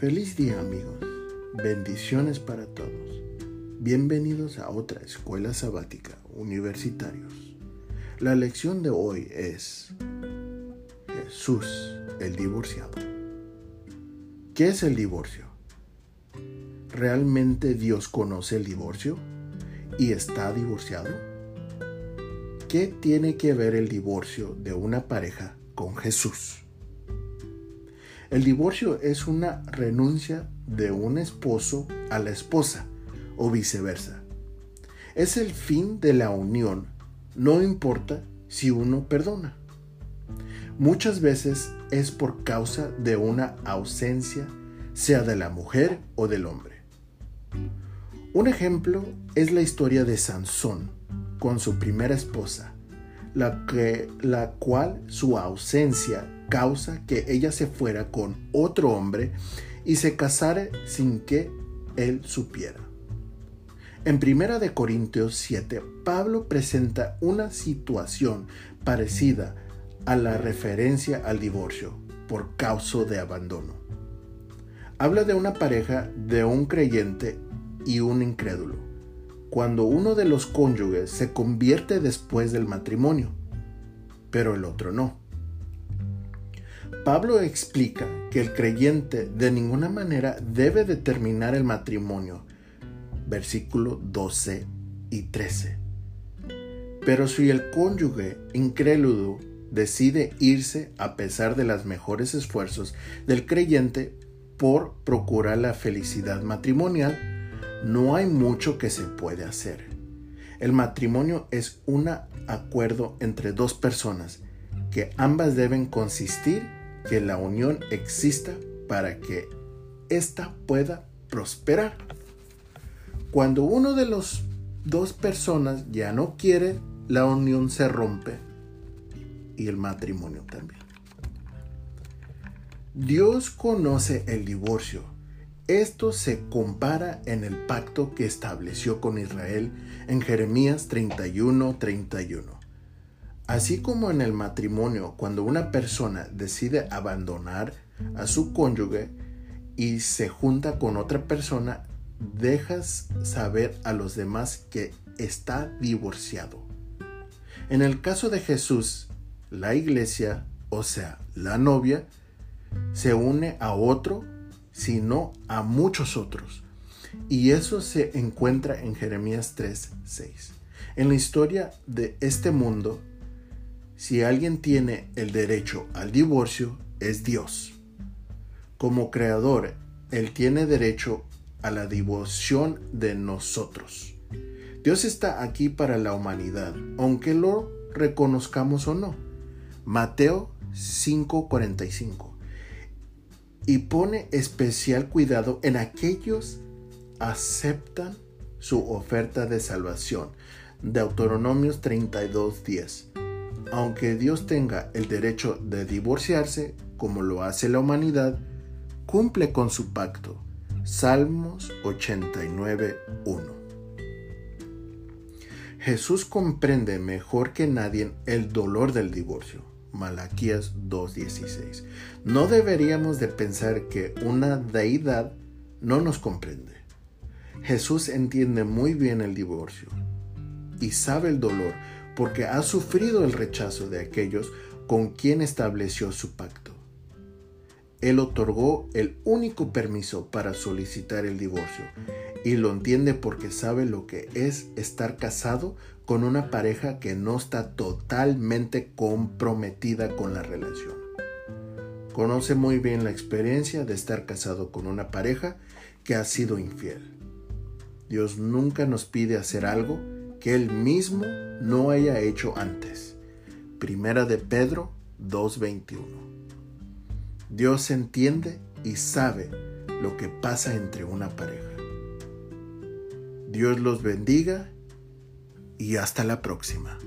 Feliz día amigos, bendiciones para todos. Bienvenidos a otra escuela sabática, universitarios. La lección de hoy es Jesús, el divorciado. ¿Qué es el divorcio? ¿Realmente Dios conoce el divorcio y está divorciado? ¿Qué tiene que ver el divorcio de una pareja con Jesús? El divorcio es una renuncia de un esposo a la esposa o viceversa. Es el fin de la unión, no importa si uno perdona. Muchas veces es por causa de una ausencia, sea de la mujer o del hombre. Un ejemplo es la historia de Sansón con su primera esposa, la, que, la cual su ausencia causa que ella se fuera con otro hombre y se casara sin que él supiera. En Primera de Corintios 7, Pablo presenta una situación parecida a la referencia al divorcio por causa de abandono. Habla de una pareja de un creyente y un incrédulo, cuando uno de los cónyuges se convierte después del matrimonio, pero el otro no. Pablo explica que el creyente de ninguna manera debe determinar el matrimonio, versículo 12 y 13. Pero si el cónyuge incrédulo decide irse a pesar de los mejores esfuerzos del creyente por procurar la felicidad matrimonial, no hay mucho que se puede hacer. El matrimonio es un acuerdo entre dos personas que ambas deben consistir que la unión exista para que ésta pueda prosperar. Cuando uno de los dos personas ya no quiere, la unión se rompe y el matrimonio también. Dios conoce el divorcio. Esto se compara en el pacto que estableció con Israel en Jeremías 31:31. 31. Así como en el matrimonio, cuando una persona decide abandonar a su cónyuge y se junta con otra persona, dejas saber a los demás que está divorciado. En el caso de Jesús, la iglesia, o sea, la novia, se une a otro, sino a muchos otros. Y eso se encuentra en Jeremías 3:6. En la historia de este mundo, si alguien tiene el derecho al divorcio, es Dios. Como creador, Él tiene derecho a la divorción de nosotros. Dios está aquí para la humanidad, aunque lo reconozcamos o no. Mateo 5:45. Y pone especial cuidado en aquellos aceptan su oferta de salvación. Deuteronomios 32:10 aunque Dios tenga el derecho de divorciarse, como lo hace la humanidad, cumple con su pacto. Salmos 89.1 Jesús comprende mejor que nadie el dolor del divorcio. Malaquías 2.16. No deberíamos de pensar que una deidad no nos comprende. Jesús entiende muy bien el divorcio y sabe el dolor porque ha sufrido el rechazo de aquellos con quien estableció su pacto. Él otorgó el único permiso para solicitar el divorcio y lo entiende porque sabe lo que es estar casado con una pareja que no está totalmente comprometida con la relación. Conoce muy bien la experiencia de estar casado con una pareja que ha sido infiel. Dios nunca nos pide hacer algo que Él mismo no haya hecho antes. Primera de Pedro 2.21. Dios entiende y sabe lo que pasa entre una pareja. Dios los bendiga y hasta la próxima.